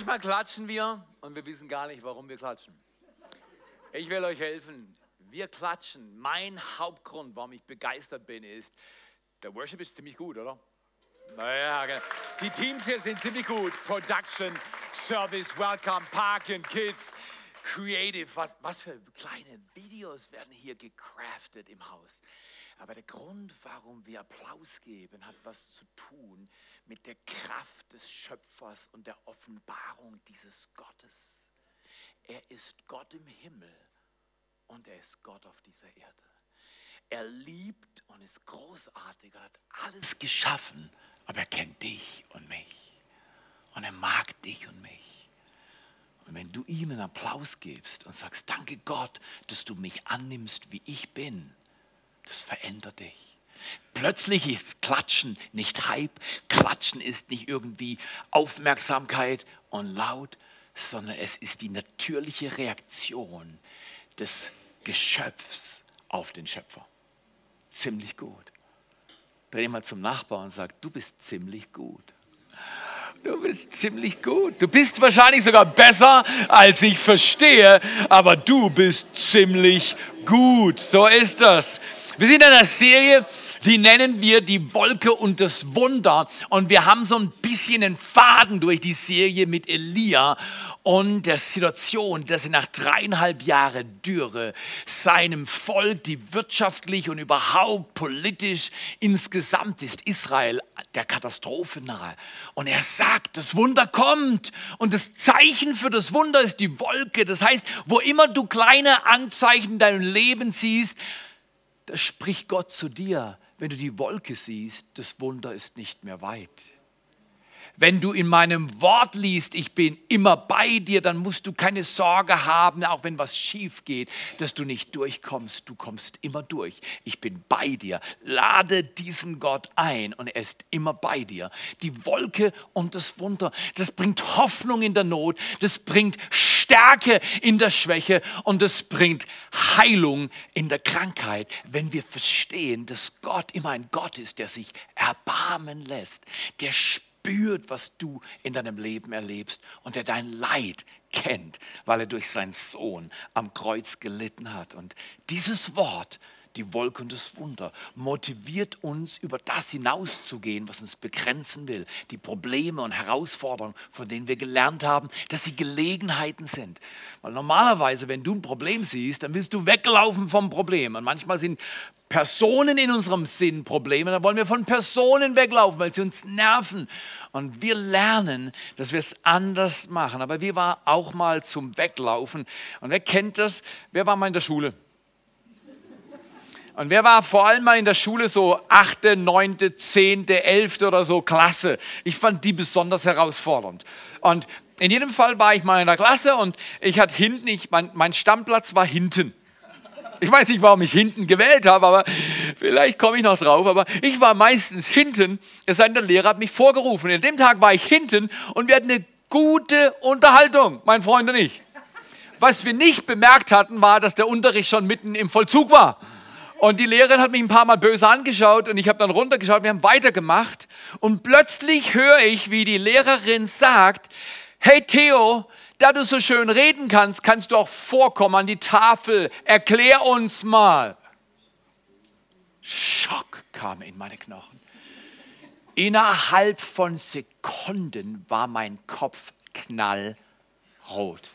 Manchmal klatschen wir und wir wissen gar nicht, warum wir klatschen. Ich will euch helfen. Wir klatschen. Mein Hauptgrund, warum ich begeistert bin, ist, der Worship ist ziemlich gut, oder? Naja, die Teams hier sind ziemlich gut. Production, Service, Welcome, Parken, Kids, Creative. Was, was für kleine Videos werden hier gecraftet im Haus. Aber der Grund, warum wir Applaus geben, hat was zu tun mit der Kraft des Schöpfers und der Offenbarung dieses Gottes. Er ist Gott im Himmel und er ist Gott auf dieser Erde. Er liebt und ist großartig, er hat alles geschaffen, aber er kennt dich und mich. Und er mag dich und mich. Und wenn du ihm einen Applaus gibst und sagst, danke Gott, dass du mich annimmst, wie ich bin, das verändert dich. Plötzlich ist Klatschen nicht Hype, Klatschen ist nicht irgendwie Aufmerksamkeit und laut, sondern es ist die natürliche Reaktion des Geschöpfs auf den Schöpfer. Ziemlich gut. Dreh mal zum Nachbarn und sag, du bist ziemlich gut. Du bist ziemlich gut. Du bist wahrscheinlich sogar besser, als ich verstehe, aber du bist ziemlich gut. So ist das. Wir sind in einer Serie, die nennen wir die Wolke und das Wunder. Und wir haben so ein bisschen einen Faden durch die Serie mit Elia und der Situation, dass er nach dreieinhalb Jahren Dürre seinem Volk, die wirtschaftlich und überhaupt politisch insgesamt ist Israel der Katastrophe nahe. Und er sagt, das Wunder kommt und das Zeichen für das Wunder ist die Wolke. Das heißt, wo immer du kleine Anzeichen in deinem Leben siehst, da spricht Gott zu dir. Wenn du die Wolke siehst, das Wunder ist nicht mehr weit. Wenn du in meinem Wort liest, ich bin immer bei dir, dann musst du keine Sorge haben, auch wenn was schief geht, dass du nicht durchkommst. Du kommst immer durch. Ich bin bei dir. Lade diesen Gott ein und er ist immer bei dir. Die Wolke und das Wunder, das bringt Hoffnung in der Not, das bringt Stärke in der Schwäche und das bringt Heilung in der Krankheit, wenn wir verstehen, dass Gott immer ein Gott ist, der sich erbarmen lässt, der spürt spürt, was du in deinem Leben erlebst und der dein Leid kennt, weil er durch seinen Sohn am Kreuz gelitten hat. Und dieses Wort, die Wolke und das Wunder, motiviert uns, über das hinauszugehen, was uns begrenzen will. Die Probleme und Herausforderungen, von denen wir gelernt haben, dass sie Gelegenheiten sind. Weil normalerweise, wenn du ein Problem siehst, dann willst du weglaufen vom Problem. Und manchmal sind Personen in unserem Sinn Probleme, dann wollen wir von Personen weglaufen, weil sie uns nerven. Und wir lernen, dass wir es anders machen. Aber wir waren auch mal zum Weglaufen. Und wer kennt das? Wer war mal in der Schule? Und wer war vor allem mal in der Schule so achte, neunte, zehnte, elfte oder so Klasse? Ich fand die besonders herausfordernd. Und in jedem Fall war ich mal in der Klasse und ich hatte hinten, ich, mein, mein Stammplatz war hinten. Ich weiß nicht, warum ich hinten gewählt habe, aber vielleicht komme ich noch drauf. Aber ich war meistens hinten, es sei denn, der Lehrer hat mich vorgerufen. In dem Tag war ich hinten und wir hatten eine gute Unterhaltung, mein Freund und ich. Was wir nicht bemerkt hatten, war, dass der Unterricht schon mitten im Vollzug war. Und die Lehrerin hat mich ein paar Mal böse angeschaut und ich habe dann runtergeschaut, wir haben weitergemacht. Und plötzlich höre ich, wie die Lehrerin sagt, hey Theo, da du so schön reden kannst, kannst du auch vorkommen an die Tafel. Erklär uns mal. Schock kam in meine Knochen. Innerhalb von Sekunden war mein Kopf knallrot.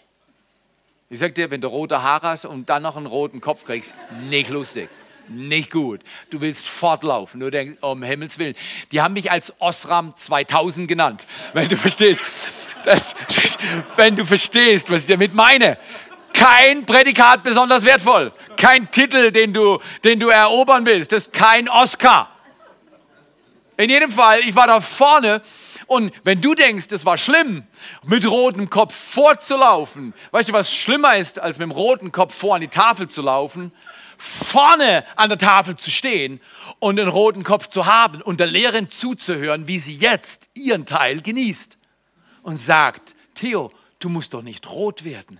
Ich sag dir, wenn du rote Haare hast und dann noch einen roten Kopf kriegst, nicht lustig nicht gut. Du willst fortlaufen. Du denkst, um Himmels Willen. Die haben mich als Osram 2000 genannt, wenn du verstehst. Das, wenn du verstehst, was ich damit meine. Kein Prädikat besonders wertvoll. Kein Titel, den du, den du erobern willst. Das ist kein Oscar. In jedem Fall, ich war da vorne und wenn du denkst, es war schlimm, mit rotem Kopf vorzulaufen, weißt du, was schlimmer ist, als mit dem roten Kopf vor an die Tafel zu laufen? Vorne an der Tafel zu stehen und den roten Kopf zu haben und der Lehrerin zuzuhören, wie sie jetzt ihren Teil genießt und sagt, Theo, du musst doch nicht rot werden.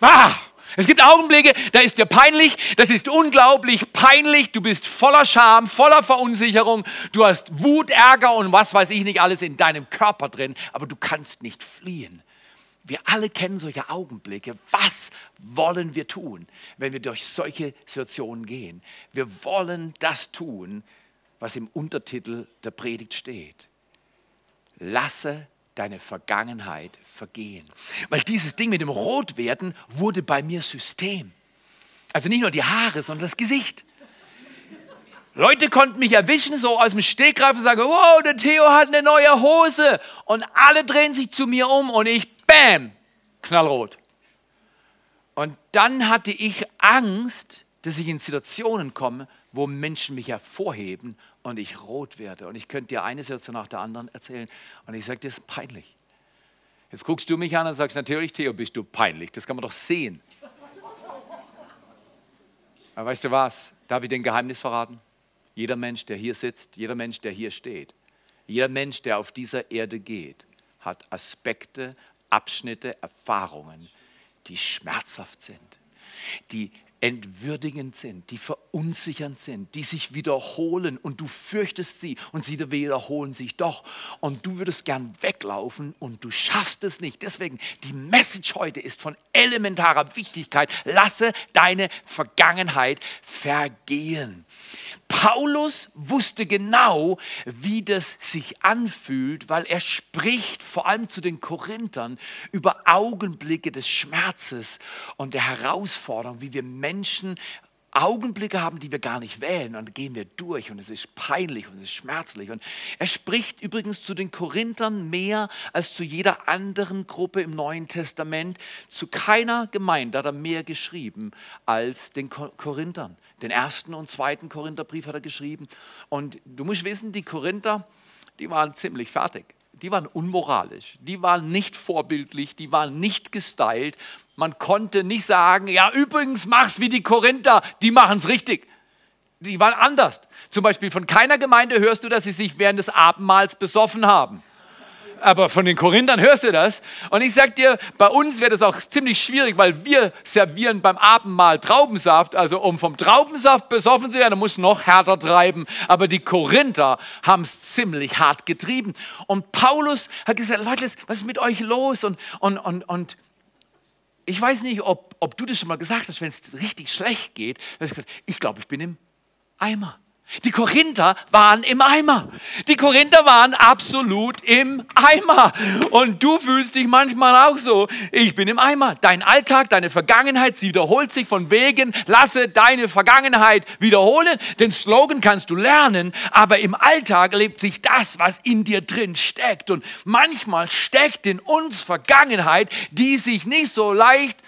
Ah, Es gibt Augenblicke, da ist dir peinlich, das ist unglaublich peinlich, du bist voller Scham, voller Verunsicherung, du hast Wut, Ärger und was weiß ich nicht alles in deinem Körper drin, aber du kannst nicht fliehen. Wir alle kennen solche Augenblicke. Was wollen wir tun, wenn wir durch solche Situationen gehen? Wir wollen das tun, was im Untertitel der Predigt steht. Lasse deine Vergangenheit vergehen. Weil dieses Ding mit dem Rotwerden wurde bei mir System. Also nicht nur die Haare, sondern das Gesicht. Leute konnten mich erwischen, so aus dem Stegreif und sagen, wow, der Theo hat eine neue Hose. Und alle drehen sich zu mir um und ich, bam, knallrot. Und dann hatte ich Angst, dass ich in Situationen komme, wo Menschen mich hervorheben und ich rot werde. Und ich könnte dir eine Situation nach der anderen erzählen. Und ich sage, das ist peinlich. Jetzt guckst du mich an und sagst, natürlich, Theo, bist du peinlich. Das kann man doch sehen. Aber weißt du was? Darf ich dir ein Geheimnis verraten? Jeder Mensch, der hier sitzt, jeder Mensch, der hier steht, jeder Mensch, der auf dieser Erde geht, hat Aspekte, Abschnitte, Erfahrungen, die schmerzhaft sind, die entwürdigend sind, die verunsichernd sind, die sich wiederholen und du fürchtest sie und sie wiederholen sich doch und du würdest gern weglaufen und du schaffst es nicht. Deswegen, die Message heute ist von elementarer Wichtigkeit. Lasse deine Vergangenheit vergehen. Paulus wusste genau, wie das sich anfühlt, weil er spricht vor allem zu den Korinthern über Augenblicke des Schmerzes und der Herausforderung, wie wir Menschen Augenblicke haben, die wir gar nicht wählen. Und gehen wir durch und es ist peinlich und es ist schmerzlich. Und er spricht übrigens zu den Korinthern mehr als zu jeder anderen Gruppe im Neuen Testament. Zu keiner Gemeinde hat er mehr geschrieben als den Korinthern. Den ersten und zweiten Korintherbrief hat er geschrieben. Und du musst wissen, die Korinther, die waren ziemlich fertig die waren unmoralisch, die waren nicht vorbildlich, die waren nicht gestylt. Man konnte nicht sagen, ja übrigens mach's wie die Korinther, die machen's richtig. Die waren anders. Zum Beispiel von keiner Gemeinde hörst du, dass sie sich während des Abendmahls besoffen haben aber von den Korinthern hörst du das. Und ich sag dir, bei uns wäre das auch ziemlich schwierig, weil wir servieren beim Abendmahl Traubensaft. Also um vom Traubensaft besoffen zu werden, muss noch härter treiben. Aber die Korinther haben es ziemlich hart getrieben. Und Paulus hat gesagt, Leute, was ist mit euch los? Und, und, und, und ich weiß nicht, ob, ob du das schon mal gesagt hast, wenn es richtig schlecht geht. Dann hast du gesagt, ich glaube, ich bin im Eimer. Die Korinther waren im Eimer. Die Korinther waren absolut im Eimer. Und du fühlst dich manchmal auch so. Ich bin im Eimer. Dein Alltag, deine Vergangenheit, sie wiederholt sich von wegen, lasse deine Vergangenheit wiederholen. Den Slogan kannst du lernen, aber im Alltag lebt sich das, was in dir drin steckt. Und manchmal steckt in uns Vergangenheit, die sich nicht so leicht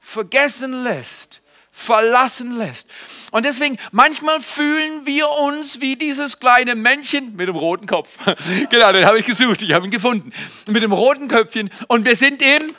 vergessen lässt verlassen lässt. Und deswegen, manchmal fühlen wir uns wie dieses kleine Männchen mit dem roten Kopf. genau, den habe ich gesucht, ich habe ihn gefunden. Mit dem roten Köpfchen. Und wir sind im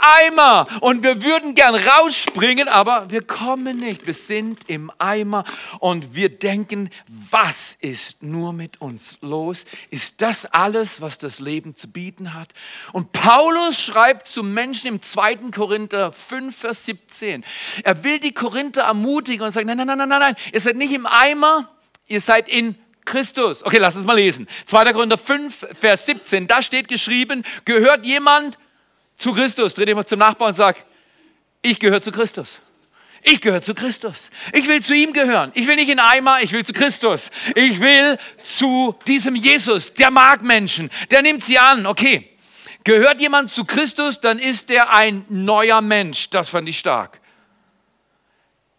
Eimer und wir würden gern rausspringen, aber wir kommen nicht. Wir sind im Eimer und wir denken, was ist nur mit uns los? Ist das alles, was das Leben zu bieten hat? Und Paulus schreibt zu Menschen im 2. Korinther 5, Vers 17. Er will die Korinther ermutigen und sagt, nein, nein, nein, nein, nein, ihr seid nicht im Eimer, ihr seid in Christus. Okay, lass uns mal lesen. 2. Korinther 5, Vers 17. Da steht geschrieben, gehört jemand zu Christus. Dreh dich mal zum Nachbarn und sag, ich gehöre zu Christus. Ich gehöre zu Christus. Ich will zu ihm gehören. Ich will nicht in Eimer, ich will zu Christus. Ich will zu diesem Jesus. Der mag Menschen. Der nimmt sie an. Okay. Gehört jemand zu Christus, dann ist er ein neuer Mensch. Das fand ich stark.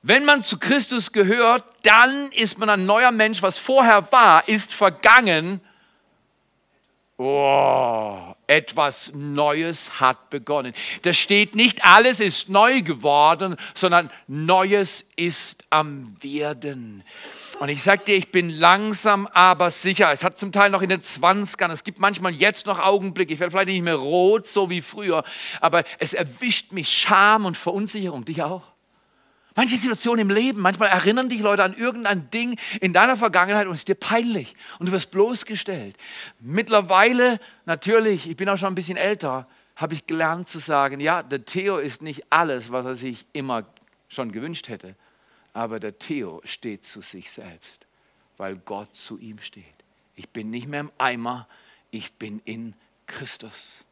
Wenn man zu Christus gehört, dann ist man ein neuer Mensch. Was vorher war, ist vergangen. Oh, etwas Neues hat begonnen. Da steht nicht, alles ist neu geworden, sondern Neues ist am Werden. Und ich sage dir, ich bin langsam, aber sicher. Es hat zum Teil noch in den 20ern, es gibt manchmal jetzt noch Augenblicke, ich werde vielleicht nicht mehr rot, so wie früher, aber es erwischt mich Scham und Verunsicherung, dich auch. Manche Situationen im Leben, manchmal erinnern dich Leute an irgendein Ding in deiner Vergangenheit und es ist dir peinlich und du wirst bloßgestellt. Mittlerweile, natürlich, ich bin auch schon ein bisschen älter, habe ich gelernt zu sagen, ja, der Theo ist nicht alles, was er sich immer schon gewünscht hätte, aber der Theo steht zu sich selbst, weil Gott zu ihm steht. Ich bin nicht mehr im Eimer, ich bin in Christus.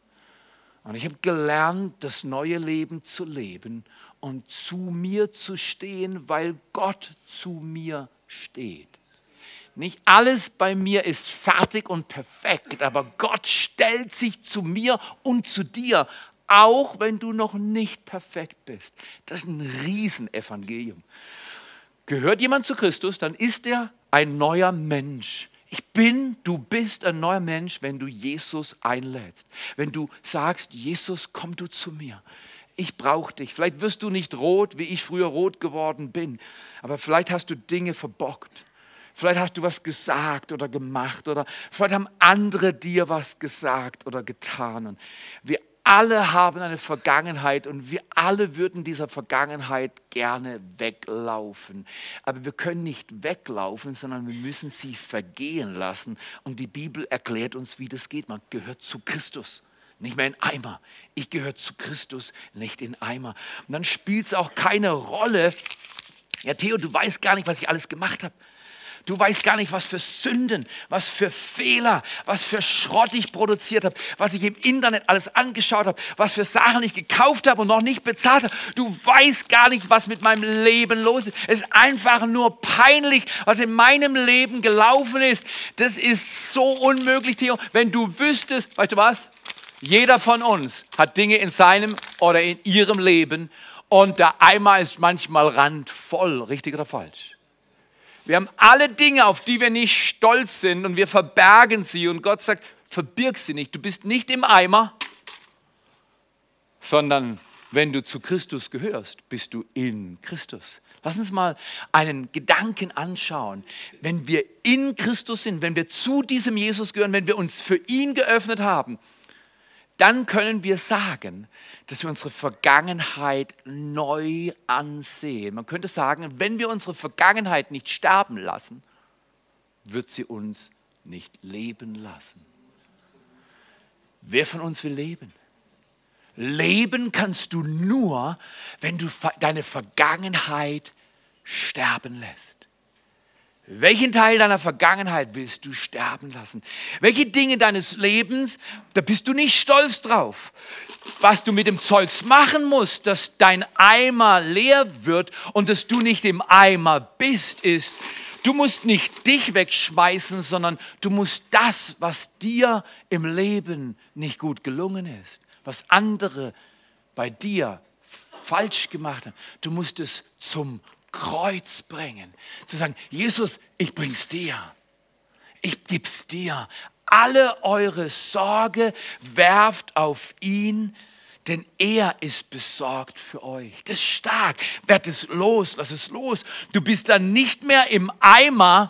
Und ich habe gelernt, das neue Leben zu leben und zu mir zu stehen, weil Gott zu mir steht. Nicht alles bei mir ist fertig und perfekt, aber Gott stellt sich zu mir und zu dir, auch wenn du noch nicht perfekt bist. Das ist ein Riesenevangelium. Gehört jemand zu Christus, dann ist er ein neuer Mensch. Ich bin, du bist ein neuer Mensch, wenn du Jesus einlädst. Wenn du sagst, Jesus, komm du zu mir. Ich brauche dich. Vielleicht wirst du nicht rot, wie ich früher rot geworden bin, aber vielleicht hast du Dinge verbockt. Vielleicht hast du was gesagt oder gemacht oder vielleicht haben andere dir was gesagt oder getan. Und wir alle haben eine Vergangenheit und wir alle würden dieser Vergangenheit gerne weglaufen. Aber wir können nicht weglaufen, sondern wir müssen sie vergehen lassen. Und die Bibel erklärt uns, wie das geht. Man gehört zu Christus nicht mehr in Eimer. Ich gehöre zu Christus, nicht in Eimer. Und dann spielt es auch keine Rolle. Ja, Theo, du weißt gar nicht, was ich alles gemacht habe. Du weißt gar nicht, was für Sünden, was für Fehler, was für Schrott ich produziert habe, was ich im Internet alles angeschaut habe, was für Sachen ich gekauft habe und noch nicht bezahlt habe. Du weißt gar nicht, was mit meinem Leben los ist. Es ist einfach nur peinlich, was in meinem Leben gelaufen ist. Das ist so unmöglich, Theo. Wenn du wüsstest, weißt du was? Jeder von uns hat Dinge in seinem oder in ihrem Leben und der Eimer ist manchmal randvoll, richtig oder falsch? Wir haben alle Dinge, auf die wir nicht stolz sind und wir verbergen sie und Gott sagt, verbirg sie nicht. Du bist nicht im Eimer, sondern wenn du zu Christus gehörst, bist du in Christus. Lass uns mal einen Gedanken anschauen. Wenn wir in Christus sind, wenn wir zu diesem Jesus gehören, wenn wir uns für ihn geöffnet haben, dann können wir sagen, dass wir unsere Vergangenheit neu ansehen. Man könnte sagen, wenn wir unsere Vergangenheit nicht sterben lassen, wird sie uns nicht leben lassen. Wer von uns will leben? Leben kannst du nur, wenn du deine Vergangenheit sterben lässt. Welchen Teil deiner Vergangenheit willst du sterben lassen? Welche Dinge deines Lebens, da bist du nicht stolz drauf. Was du mit dem Zeugs machen musst, dass dein Eimer leer wird und dass du nicht im Eimer bist, ist, du musst nicht dich wegschmeißen, sondern du musst das, was dir im Leben nicht gut gelungen ist, was andere bei dir falsch gemacht haben, du musst es zum Kreuz bringen. Zu sagen, Jesus, ich bring's dir. Ich gib's dir. Alle eure Sorge werft auf ihn, denn er ist besorgt für euch. Das ist stark. Werd es los, lass es los. Du bist dann nicht mehr im Eimer,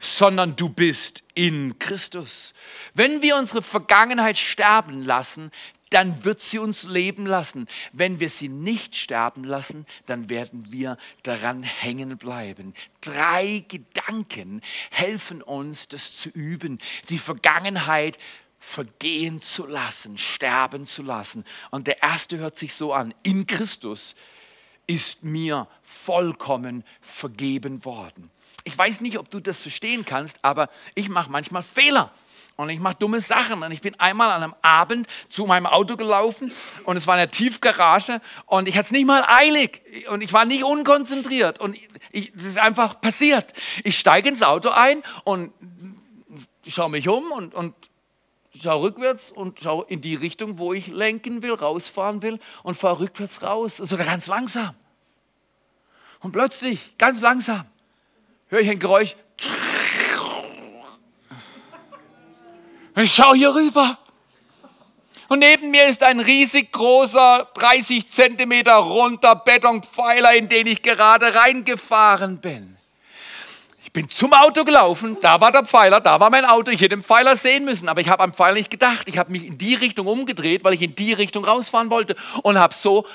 sondern du bist in Christus. Wenn wir unsere Vergangenheit sterben lassen, dann wird sie uns leben lassen. Wenn wir sie nicht sterben lassen, dann werden wir daran hängen bleiben. Drei Gedanken helfen uns, das zu üben, die Vergangenheit vergehen zu lassen, sterben zu lassen. Und der erste hört sich so an, in Christus ist mir vollkommen vergeben worden. Ich weiß nicht, ob du das verstehen kannst, aber ich mache manchmal Fehler und ich mache dumme Sachen. Und ich bin einmal an einem Abend zu meinem Auto gelaufen und es war in der Tiefgarage und ich hatte es nicht mal eilig und ich war nicht unkonzentriert und es ist einfach passiert. Ich steige ins Auto ein und schaue mich um und, und schaue rückwärts und schaue in die Richtung, wo ich lenken will, rausfahren will und fahre rückwärts raus, sogar ganz langsam. Und plötzlich, ganz langsam, höre ich ein Geräusch. Und ich schaue hier rüber. Und neben mir ist ein riesig großer, 30 Zentimeter runter Betonpfeiler, in den ich gerade reingefahren bin. Ich bin zum Auto gelaufen, da war der Pfeiler, da war mein Auto, ich hätte den Pfeiler sehen müssen, aber ich habe am Pfeiler nicht gedacht. Ich habe mich in die Richtung umgedreht, weil ich in die Richtung rausfahren wollte und habe so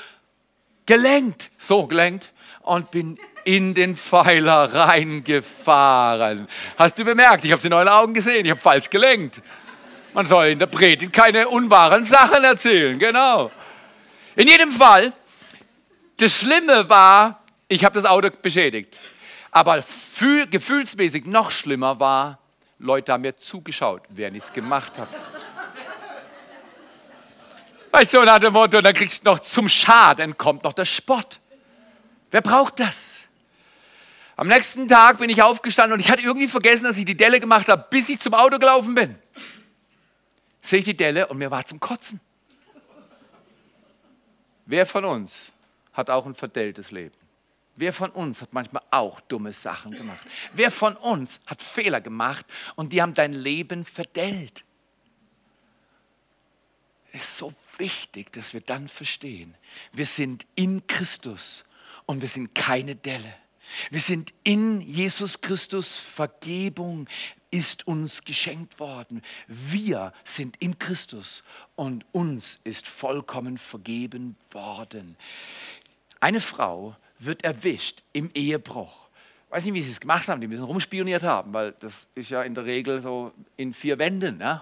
gelenkt, so gelenkt und bin in den Pfeiler reingefahren. Hast du bemerkt? Ich habe es in euren Augen gesehen, ich habe falsch gelenkt. Man soll in der Predigt keine unwahren Sachen erzählen, genau. In jedem Fall, das Schlimme war, ich habe das Auto beschädigt. Aber gefühlsmäßig noch schlimmer war, Leute haben mir zugeschaut, während ich es gemacht habe. Weißt du, nach dem Motto, dann kriegst du noch zum Schaden, kommt noch der Spott. Wer braucht das? Am nächsten Tag bin ich aufgestanden und ich hatte irgendwie vergessen, dass ich die Delle gemacht habe, bis ich zum Auto gelaufen bin. Sehe ich die Delle und mir war zum Kotzen. Wer von uns hat auch ein verdelltes Leben? Wer von uns hat manchmal auch dumme Sachen gemacht? Wer von uns hat Fehler gemacht und die haben dein Leben verdellt? Es ist so wichtig, dass wir dann verstehen, wir sind in Christus und wir sind keine Delle. Wir sind in Jesus Christus, Vergebung ist uns geschenkt worden. Wir sind in Christus und uns ist vollkommen vergeben worden. Eine Frau wird erwischt im Ehebruch. Ich weiß nicht, wie sie es gemacht haben, die müssen rumspioniert haben, weil das ist ja in der Regel so in vier Wänden. Ne?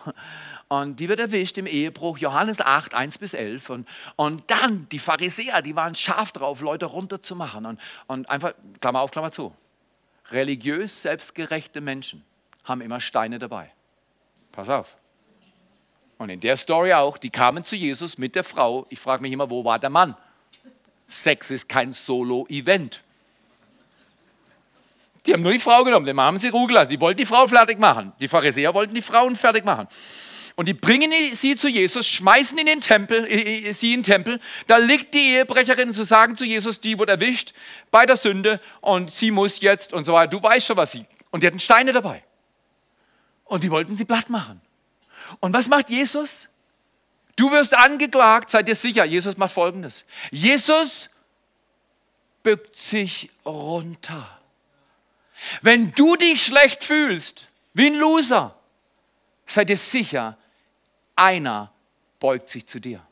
Und die wird erwischt im Ehebruch, Johannes 8, 1 bis 11. Und, und dann die Pharisäer, die waren scharf drauf, Leute runterzumachen. Und, und einfach, Klammer auf, Klammer zu. Religiös selbstgerechte Menschen haben immer Steine dabei. Pass auf. Und in der Story auch, die kamen zu Jesus mit der Frau. Ich frage mich immer, wo war der Mann? Sex ist kein Solo-Event. Die haben nur die Frau genommen, den haben sie ruhen gelassen. Die wollten die Frau fertig machen. Die Pharisäer wollten die Frauen fertig machen. Und die bringen sie zu Jesus, schmeißen in den Tempel, sie in den Tempel. Da liegt die Ehebrecherin zu sagen zu Jesus, die wurde erwischt bei der Sünde und sie muss jetzt und so weiter. Du weißt schon, was sie. Und die hatten Steine dabei. Und die wollten sie platt machen. Und was macht Jesus? Du wirst angeklagt, seid ihr sicher. Jesus macht folgendes. Jesus bückt sich runter. Wenn du dich schlecht fühlst, wie ein Loser, seid ihr sicher, einer beugt sich zu dir.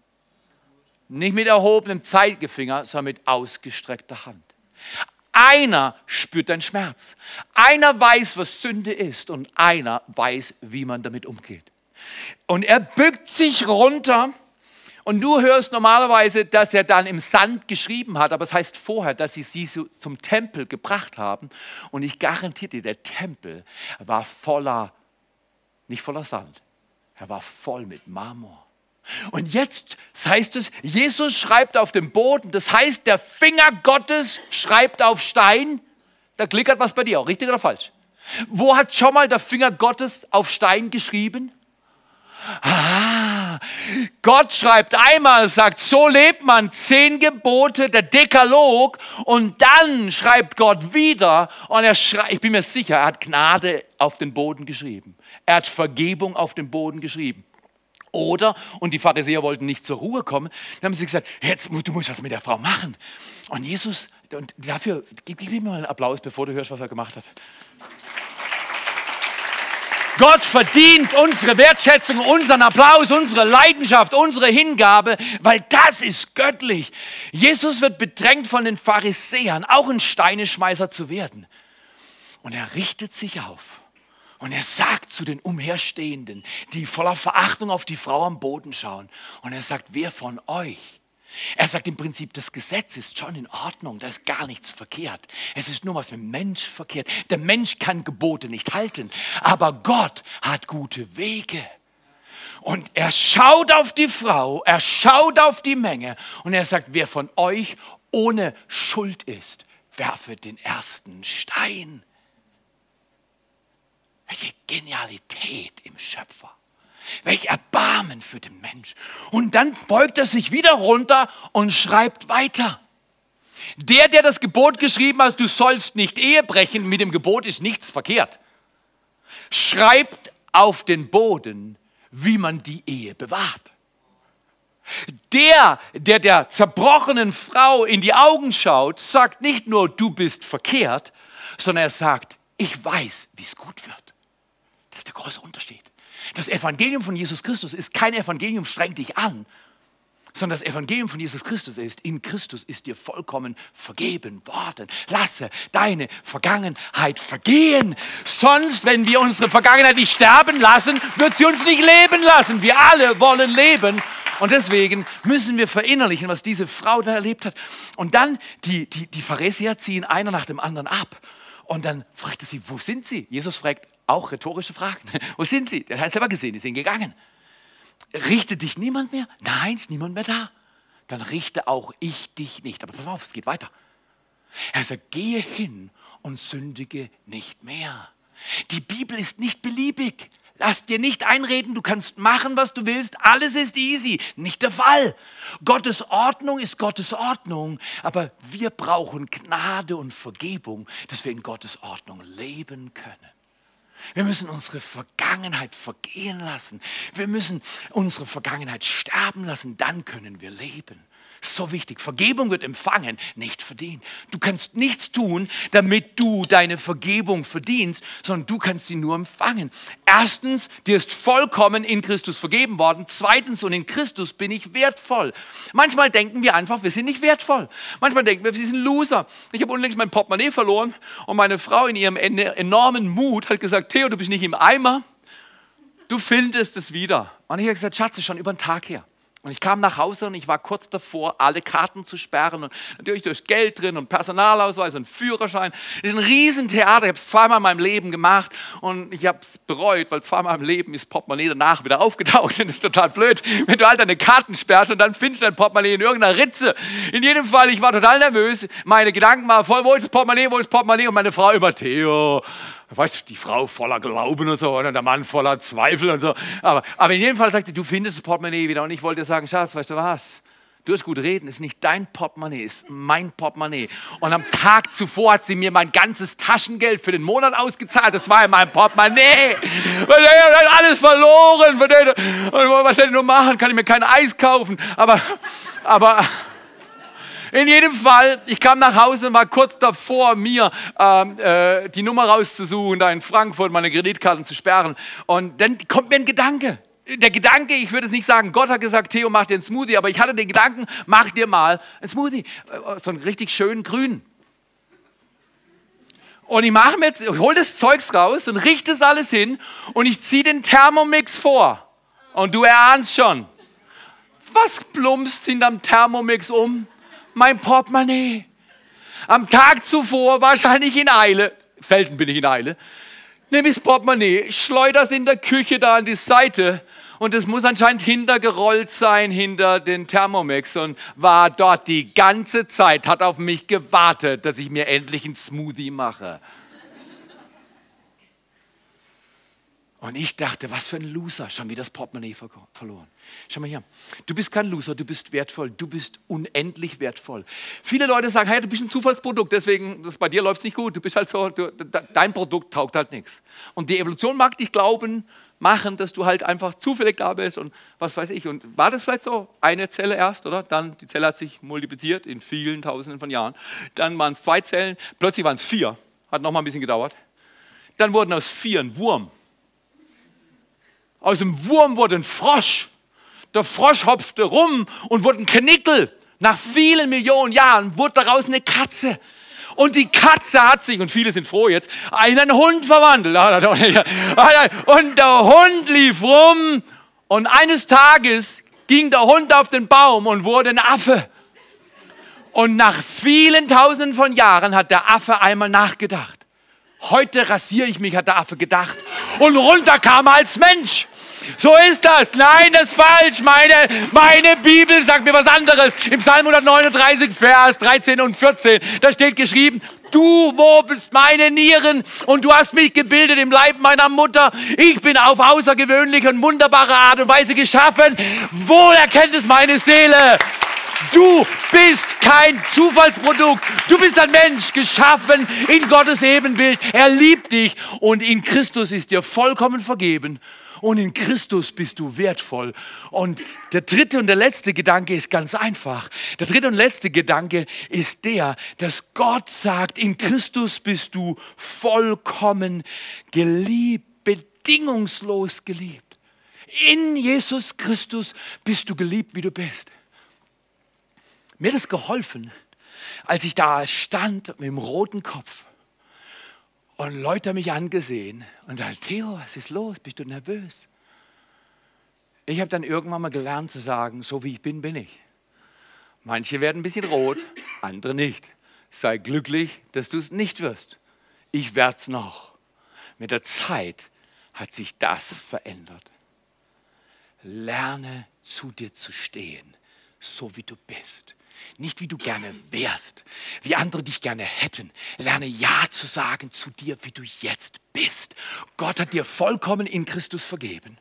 Nicht mit erhobenem Zeigefinger, sondern mit ausgestreckter Hand. Einer spürt deinen Schmerz. Einer weiß, was Sünde ist und einer weiß, wie man damit umgeht. Und er bückt sich runter und du hörst normalerweise, dass er dann im Sand geschrieben hat, aber es das heißt vorher, dass sie sie zum Tempel gebracht haben. Und ich garantiere dir, der Tempel war voller, nicht voller Sand, er war voll mit Marmor. Und jetzt heißt es, Jesus schreibt auf dem Boden, das heißt, der Finger Gottes schreibt auf Stein. Da klickert was bei dir, auch richtig oder falsch? Wo hat schon mal der Finger Gottes auf Stein geschrieben? Ah, Gott schreibt einmal, sagt, so lebt man, zehn Gebote, der Dekalog, und dann schreibt Gott wieder, und er schreibt, ich bin mir sicher, er hat Gnade auf den Boden geschrieben. Er hat Vergebung auf den Boden geschrieben. Oder, und die Pharisäer wollten nicht zur Ruhe kommen, dann haben sie gesagt, jetzt, du musst was mit der Frau machen. Und Jesus, und dafür, gib, gib ihm mal einen Applaus, bevor du hörst, was er gemacht hat. Gott verdient unsere Wertschätzung, unseren Applaus, unsere Leidenschaft, unsere Hingabe, weil das ist göttlich. Jesus wird bedrängt von den Pharisäern, auch ein Steineschmeißer zu werden. Und er richtet sich auf. Und er sagt zu den Umherstehenden, die voller Verachtung auf die Frau am Boden schauen. Und er sagt, wer von euch er sagt im Prinzip, das Gesetz ist schon in Ordnung, da ist gar nichts verkehrt. Es ist nur was mit dem Mensch verkehrt. Der Mensch kann Gebote nicht halten, aber Gott hat gute Wege. Und er schaut auf die Frau, er schaut auf die Menge und er sagt, wer von euch ohne Schuld ist, werfe den ersten Stein. Welche Genialität im Schöpfer. Welch Erbarmen für den Mensch. Und dann beugt er sich wieder runter und schreibt weiter. Der, der das Gebot geschrieben hat, du sollst nicht Ehe brechen, mit dem Gebot ist nichts verkehrt, schreibt auf den Boden, wie man die Ehe bewahrt. Der, der der zerbrochenen Frau in die Augen schaut, sagt nicht nur, du bist verkehrt, sondern er sagt, ich weiß, wie es gut wird. Das ist der große Unterschied. Das Evangelium von Jesus Christus ist kein Evangelium, streng dich an, sondern das Evangelium von Jesus Christus ist, in Christus ist dir vollkommen vergeben worden. Lasse deine Vergangenheit vergehen. Sonst, wenn wir unsere Vergangenheit nicht sterben lassen, wird sie uns nicht leben lassen. Wir alle wollen leben. Und deswegen müssen wir verinnerlichen, was diese Frau dann erlebt hat. Und dann, die, die, die Pharisäer ziehen einer nach dem anderen ab. Und dann fragte sie, wo sind sie? Jesus fragt auch rhetorische Fragen. Wo sind sie? Der hat selber gesehen, die sind gegangen. Richtet dich niemand mehr? Nein, ist niemand mehr da. Dann richte auch ich dich nicht. Aber pass auf, es geht weiter. Er sagt, gehe hin und sündige nicht mehr. Die Bibel ist nicht beliebig. Lass dir nicht einreden, du kannst machen, was du willst. Alles ist easy. Nicht der Fall. Gottes Ordnung ist Gottes Ordnung. Aber wir brauchen Gnade und Vergebung, dass wir in Gottes Ordnung leben können. Wir müssen unsere Vergangenheit vergehen lassen. Wir müssen unsere Vergangenheit sterben lassen. Dann können wir leben. So wichtig. Vergebung wird empfangen, nicht verdient. Du kannst nichts tun, damit du deine Vergebung verdienst, sondern du kannst sie nur empfangen. Erstens, dir ist vollkommen in Christus vergeben worden. Zweitens, und in Christus bin ich wertvoll. Manchmal denken wir einfach, wir sind nicht wertvoll. Manchmal denken wir, wir sind Loser. Ich habe unlängst mein Portemonnaie verloren und meine Frau in ihrem enormen Mut hat gesagt, Theo, du bist nicht im Eimer, du findest es wieder. Und ich habe gesagt, Schatz, ist schon über den Tag her. Und ich kam nach Hause und ich war kurz davor, alle Karten zu sperren und natürlich durch Geld drin und Personalausweis und Führerschein. Das ist ein Riesentheater. Ich habe es zweimal in meinem Leben gemacht und ich habe es bereut, weil zweimal im Leben ist Portemonnaie danach wieder aufgetaucht. Und das ist total blöd, wenn du halt deine Karten sperrst und dann findest du dein Portemonnaie in irgendeiner Ritze. In jedem Fall, ich war total nervös. Meine Gedanken waren voll, wo ist das Portemonnaie, wo ist das Portemonnaie? Und meine Frau immer, Theo, weißt du, die Frau voller Glauben und so, und der Mann voller Zweifel und so. Aber, aber in jedem Fall sagt sie, du findest das Portemonnaie wieder. Und ich wollte sagen, Schatz, weißt du was? Du hast gut reden, ist nicht dein Portemonnaie, ist mein Portemonnaie. Und am Tag zuvor hat sie mir mein ganzes Taschengeld für den Monat ausgezahlt. Das war in meinem Portemonnaie. Alles verloren. Was soll ich nur machen? Kann ich mir kein Eis kaufen? Aber, aber, in jedem Fall, ich kam nach Hause und war kurz davor, mir ähm, äh, die Nummer rauszusuchen, da in Frankfurt meine Kreditkarten zu sperren. Und dann kommt mir ein Gedanke. Der Gedanke, ich würde es nicht sagen, Gott hat gesagt, Theo, mach dir einen Smoothie, aber ich hatte den Gedanken, mach dir mal einen Smoothie. Äh, so einen richtig schönen grün. Und ich mache mir, ich hole das Zeugs raus und richte es alles hin und ich ziehe den Thermomix vor. Und du erahnst schon, was plumpst hinterm Thermomix um? mein Portemonnaie. Am Tag zuvor, wahrscheinlich in Eile, selten bin ich in Eile, ich das Portemonnaie, schleudere es in der Küche da an die Seite und es muss anscheinend hintergerollt sein hinter den Thermomix und war dort die ganze Zeit, hat auf mich gewartet, dass ich mir endlich einen Smoothie mache. Und ich dachte, was für ein Loser, schon wieder das Portemonnaie verloren. Schau mal hier, du bist kein Loser, du bist wertvoll, du bist unendlich wertvoll. Viele Leute sagen, hey, du bist ein Zufallsprodukt, deswegen, das, bei dir läuft es nicht gut, du bist halt so, du, dein Produkt taugt halt nichts. Und die Evolution mag dich glauben, machen, dass du halt einfach zufällig da bist und was weiß ich. Und war das vielleicht so? Eine Zelle erst, oder? Dann, die Zelle hat sich multipliziert in vielen Tausenden von Jahren. Dann waren es zwei Zellen, plötzlich waren es vier, hat noch mal ein bisschen gedauert. Dann wurden aus vier ein Wurm. Aus dem Wurm wurde ein Frosch. Der Frosch hopfte rum und wurde ein Knickel. Nach vielen Millionen Jahren wurde daraus eine Katze. Und die Katze hat sich, und viele sind froh jetzt, einen Hund verwandelt. Und der Hund lief rum und eines Tages ging der Hund auf den Baum und wurde ein Affe. Und nach vielen Tausenden von Jahren hat der Affe einmal nachgedacht. Heute rasiere ich mich, hat der Affe gedacht. Und runter kam er als Mensch. So ist das. Nein, das ist falsch. Meine, meine Bibel sagt mir was anderes. Im Psalm 139, Vers 13 und 14, da steht geschrieben, Du wobelst meine Nieren und du hast mich gebildet im Leib meiner Mutter. Ich bin auf außergewöhnliche und wunderbare Art und Weise geschaffen. Wohl erkennt es meine Seele. Du bist kein Zufallsprodukt. Du bist ein Mensch, geschaffen in Gottes Ebenbild. Er liebt dich und in Christus ist dir vollkommen vergeben und in Christus bist du wertvoll. Und der dritte und der letzte Gedanke ist ganz einfach. Der dritte und letzte Gedanke ist der, dass Gott sagt, in Christus bist du vollkommen geliebt, bedingungslos geliebt. In Jesus Christus bist du geliebt, wie du bist. Mir hat es geholfen, als ich da stand mit dem roten Kopf und Leute haben mich angesehen und sagten, Theo, was ist los? Bist du nervös? Ich habe dann irgendwann mal gelernt zu sagen, so wie ich bin, bin ich. Manche werden ein bisschen rot, andere nicht. Sei glücklich, dass du es nicht wirst. Ich werde es noch. Mit der Zeit hat sich das verändert. Lerne zu dir zu stehen, so wie du bist. Nicht wie du gerne wärst, wie andere dich gerne hätten. Lerne Ja zu sagen zu dir, wie du jetzt bist. Gott hat dir vollkommen in Christus vergeben.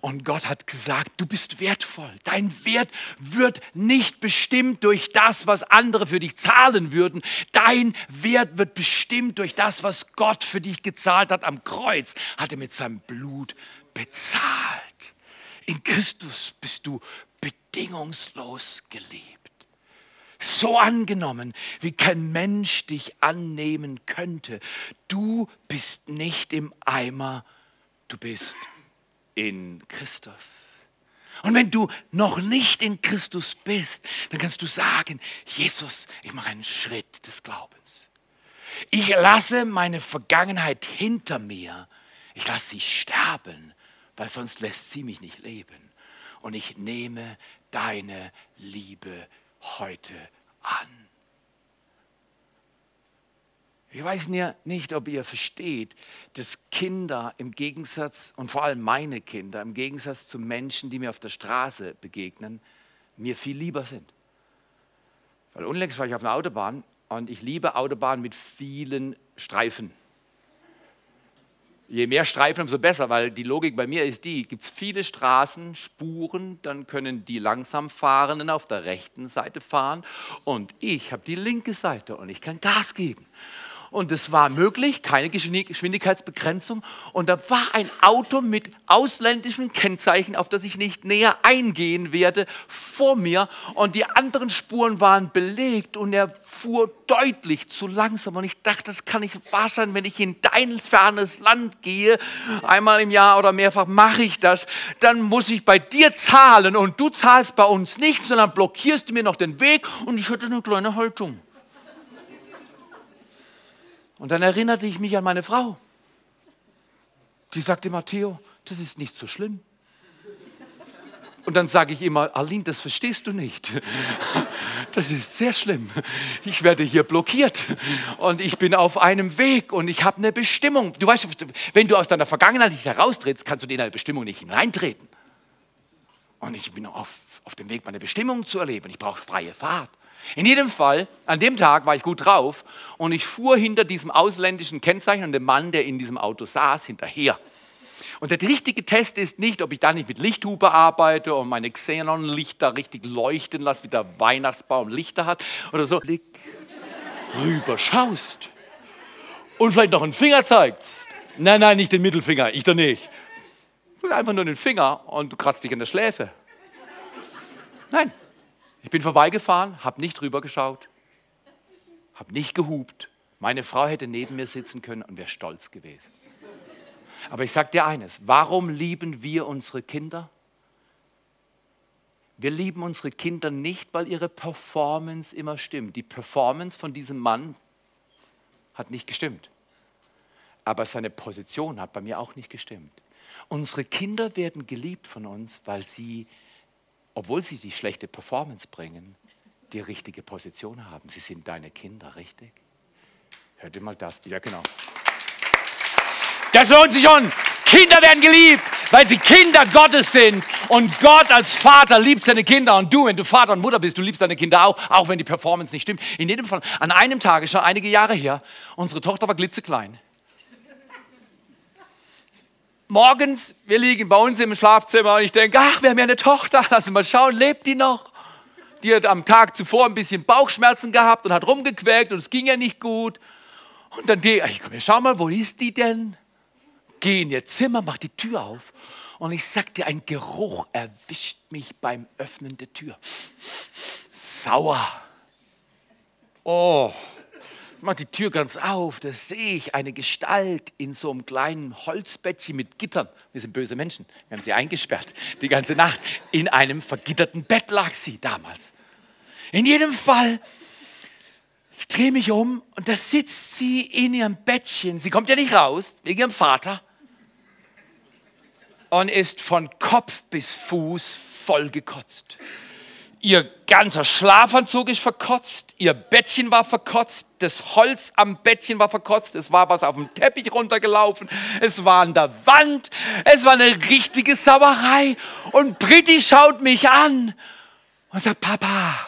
Und Gott hat gesagt, du bist wertvoll. Dein Wert wird nicht bestimmt durch das, was andere für dich zahlen würden. Dein Wert wird bestimmt durch das, was Gott für dich gezahlt hat am Kreuz. Hat er mit seinem Blut bezahlt. In Christus bist du bedingungslos geliebt. So angenommen, wie kein Mensch dich annehmen könnte. Du bist nicht im Eimer, du bist in Christus. Und wenn du noch nicht in Christus bist, dann kannst du sagen, Jesus, ich mache einen Schritt des Glaubens. Ich lasse meine Vergangenheit hinter mir. Ich lasse sie sterben, weil sonst lässt sie mich nicht leben. Und ich nehme deine Liebe heute an. Ich weiß nicht, ob ihr versteht, dass Kinder im Gegensatz, und vor allem meine Kinder, im Gegensatz zu Menschen, die mir auf der Straße begegnen, mir viel lieber sind. Weil unlängst war ich auf einer Autobahn und ich liebe Autobahnen mit vielen Streifen je mehr Streifen, umso besser, weil die Logik bei mir ist die, gibt es viele Straßen, Spuren, dann können die Langsamfahrenden auf der rechten Seite fahren und ich habe die linke Seite und ich kann Gas geben und es war möglich, keine Geschwindigkeitsbegrenzung. Und da war ein Auto mit ausländischen Kennzeichen, auf das ich nicht näher eingehen werde, vor mir. Und die anderen Spuren waren belegt und er fuhr deutlich zu langsam. Und ich dachte, das kann nicht wahr sein, wenn ich in dein fernes Land gehe, einmal im Jahr oder mehrfach mache ich das, dann muss ich bei dir zahlen und du zahlst bei uns nicht, sondern blockierst mir noch den Weg und ich hatte eine kleine Haltung. Und dann erinnerte ich mich an meine Frau. Die sagte, Matteo, das ist nicht so schlimm. Und dann sage ich immer, Aline, das verstehst du nicht. Das ist sehr schlimm. Ich werde hier blockiert und ich bin auf einem Weg und ich habe eine Bestimmung. Du weißt, wenn du aus deiner Vergangenheit nicht heraustrittst, kannst du in eine Bestimmung nicht hineintreten. Und ich bin auf, auf dem Weg, meine Bestimmung zu erleben. Ich brauche freie Fahrt. In jedem Fall, an dem Tag war ich gut drauf und ich fuhr hinter diesem ausländischen Kennzeichen und dem Mann, der in diesem Auto saß, hinterher. Und der richtige Test ist nicht, ob ich da nicht mit Lichthupe arbeite und meine Xenon-Lichter richtig leuchten lasse, wie der Weihnachtsbaum Lichter hat oder so. Rüber schaust und vielleicht noch einen Finger zeigst. Nein, nein, nicht den Mittelfinger, ich doch nicht. Einfach nur den Finger und du kratzt dich in der Schläfe. Nein, ich bin vorbeigefahren, habe nicht drüber geschaut, habe nicht gehupt. Meine Frau hätte neben mir sitzen können und wäre stolz gewesen. Aber ich sage dir eines, warum lieben wir unsere Kinder? Wir lieben unsere Kinder nicht, weil ihre Performance immer stimmt. Die Performance von diesem Mann hat nicht gestimmt. Aber seine Position hat bei mir auch nicht gestimmt. Unsere Kinder werden geliebt von uns, weil sie obwohl sie die schlechte Performance bringen, die richtige Position haben. Sie sind deine Kinder, richtig? Hört ihr mal das? Ja, genau. Das lohnt sich schon. Kinder werden geliebt, weil sie Kinder Gottes sind. Und Gott als Vater liebt seine Kinder. Und du, wenn du Vater und Mutter bist, du liebst deine Kinder auch, auch wenn die Performance nicht stimmt. In jedem Fall, an einem Tag, schon einige Jahre her, unsere Tochter war klitzeklein morgens, wir liegen bei uns im Schlafzimmer und ich denke, ach, wir haben ja eine Tochter, lass mal schauen, lebt die noch? Die hat am Tag zuvor ein bisschen Bauchschmerzen gehabt und hat rumgequäkt und es ging ja nicht gut. Und dann gehe ich, komm, schau mal, wo ist die denn? Geh in ihr Zimmer, mach die Tür auf. Und ich sagte, ein Geruch erwischt mich beim Öffnen der Tür. Sauer. Oh, mache die Tür ganz auf, da sehe ich eine Gestalt in so einem kleinen Holzbettchen mit Gittern. Wir sind böse Menschen, wir haben sie eingesperrt die ganze Nacht. In einem vergitterten Bett lag sie damals. In jedem Fall, ich drehe mich um und da sitzt sie in ihrem Bettchen. Sie kommt ja nicht raus, wegen ihrem Vater. Und ist von Kopf bis Fuß voll gekotzt. Ihr ganzer Schlafanzug ist verkotzt, ihr Bettchen war verkotzt, das Holz am Bettchen war verkotzt, es war was auf dem Teppich runtergelaufen, es war an der Wand, es war eine richtige Sauerei. Und Britti schaut mich an und sagt, Papa.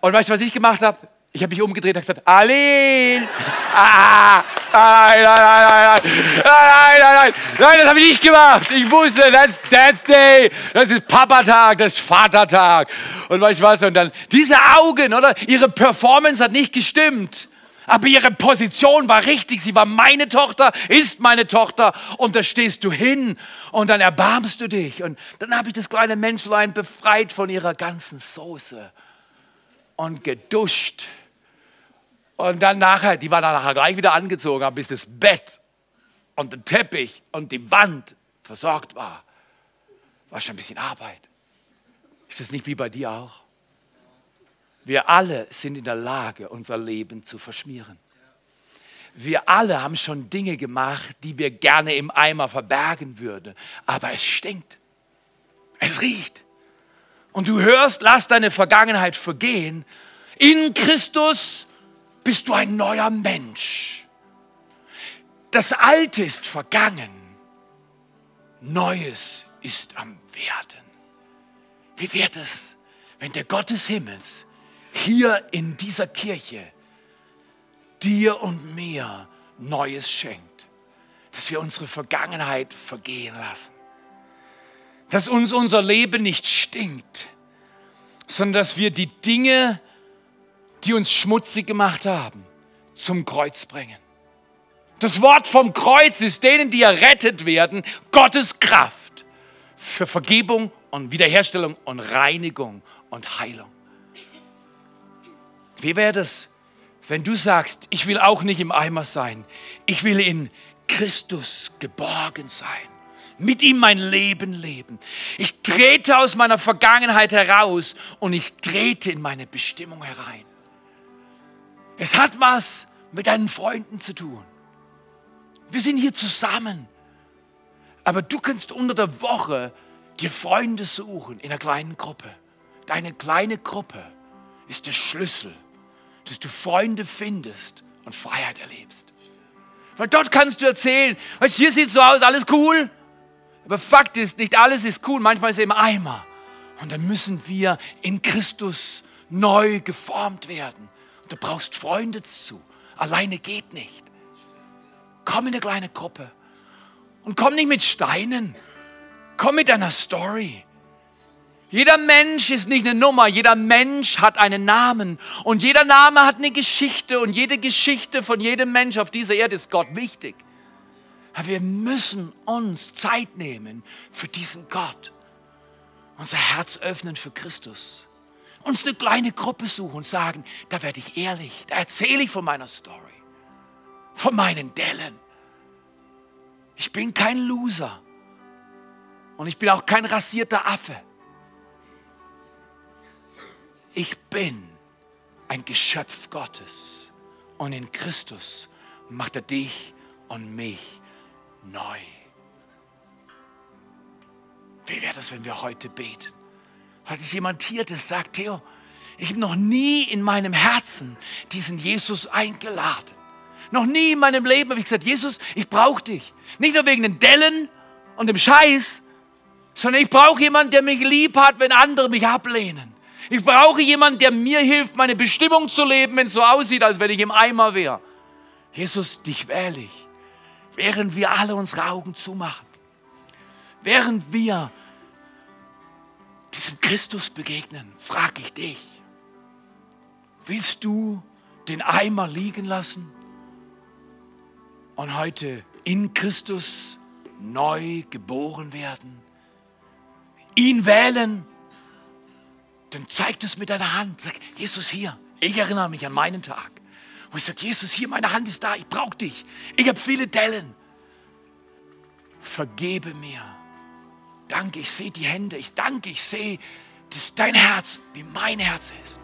Und weißt du, was ich gemacht habe? Ich habe mich umgedreht und gesagt, Aline! Ah, nein, nein, nein, nein, nein, nein, nein, nein, nein, das habe ich nicht gemacht. Ich wusste, that's Dad's Day, das ist Papatag, das ist Vatertag. Und du was? Und dann diese Augen, oder? Ihre Performance hat nicht gestimmt. Aber ihre Position war richtig. Sie war meine Tochter, ist meine Tochter. Und da stehst du hin und dann erbarmst du dich. Und dann habe ich das kleine Menschlein befreit von ihrer ganzen Soße und geduscht und dann nachher, die war dann nachher gleich wieder angezogen, bis das Bett und der Teppich und die Wand versorgt war. War schon ein bisschen Arbeit. Ist das nicht wie bei dir auch? Wir alle sind in der Lage, unser Leben zu verschmieren. Wir alle haben schon Dinge gemacht, die wir gerne im Eimer verbergen würden. Aber es stinkt. Es riecht. Und du hörst, lass deine Vergangenheit vergehen. In Christus bist du ein neuer Mensch. Das Alte ist vergangen, Neues ist am Werden. Wie wird es, wenn der Gott des Himmels hier in dieser Kirche dir und mir Neues schenkt, dass wir unsere Vergangenheit vergehen lassen, dass uns unser Leben nicht stinkt, sondern dass wir die Dinge, die uns schmutzig gemacht haben, zum Kreuz bringen. Das Wort vom Kreuz ist denen, die errettet werden, Gottes Kraft für Vergebung und Wiederherstellung und Reinigung und Heilung. Wie wäre das, wenn du sagst, ich will auch nicht im Eimer sein, ich will in Christus geborgen sein, mit ihm mein Leben leben. Ich trete aus meiner Vergangenheit heraus und ich trete in meine Bestimmung herein. Es hat was mit deinen Freunden zu tun. Wir sind hier zusammen. Aber du kannst unter der Woche dir Freunde suchen in einer kleinen Gruppe. Deine kleine Gruppe ist der Schlüssel, dass du Freunde findest und Freiheit erlebst. Weil dort kannst du erzählen, weißt, hier sieht so aus, alles cool. Aber Fakt ist, nicht alles ist cool, manchmal ist es im Eimer. Und dann müssen wir in Christus neu geformt werden. Du brauchst Freunde dazu. Alleine geht nicht. Komm in eine kleine Gruppe. Und komm nicht mit Steinen. Komm mit einer Story. Jeder Mensch ist nicht eine Nummer, jeder Mensch hat einen Namen und jeder Name hat eine Geschichte und jede Geschichte von jedem Mensch auf dieser Erde ist Gott wichtig. Aber wir müssen uns Zeit nehmen für diesen Gott, unser Herz öffnen für Christus uns eine kleine Gruppe suchen und sagen, da werde ich ehrlich, da erzähle ich von meiner Story, von meinen Dellen. Ich bin kein Loser und ich bin auch kein rasierter Affe. Ich bin ein Geschöpf Gottes und in Christus macht er dich und mich neu. Wie wäre das, wenn wir heute beten? Falls es jemand hier das sagt, Theo, ich habe noch nie in meinem Herzen diesen Jesus eingeladen. Noch nie in meinem Leben habe ich gesagt, Jesus, ich brauche dich. Nicht nur wegen den Dellen und dem Scheiß, sondern ich brauche jemanden, der mich lieb hat, wenn andere mich ablehnen. Ich brauche jemanden, der mir hilft, meine Bestimmung zu leben, wenn es so aussieht, als wenn ich im Eimer wäre. Jesus, dich wähle ich. Während wir alle unsere Augen zumachen. Während wir diesem Christus begegnen, frage ich dich, willst du den Eimer liegen lassen und heute in Christus neu geboren werden? Ihn wählen? Dann zeig es mit deiner Hand. Sag, Jesus hier, ich erinnere mich an meinen Tag, wo ich sage, Jesus hier, meine Hand ist da, ich brauche dich. Ich habe viele Dellen. Vergebe mir Danke, ich sehe die Hände. Ich danke, ich sehe dass dein Herz wie mein Herz ist.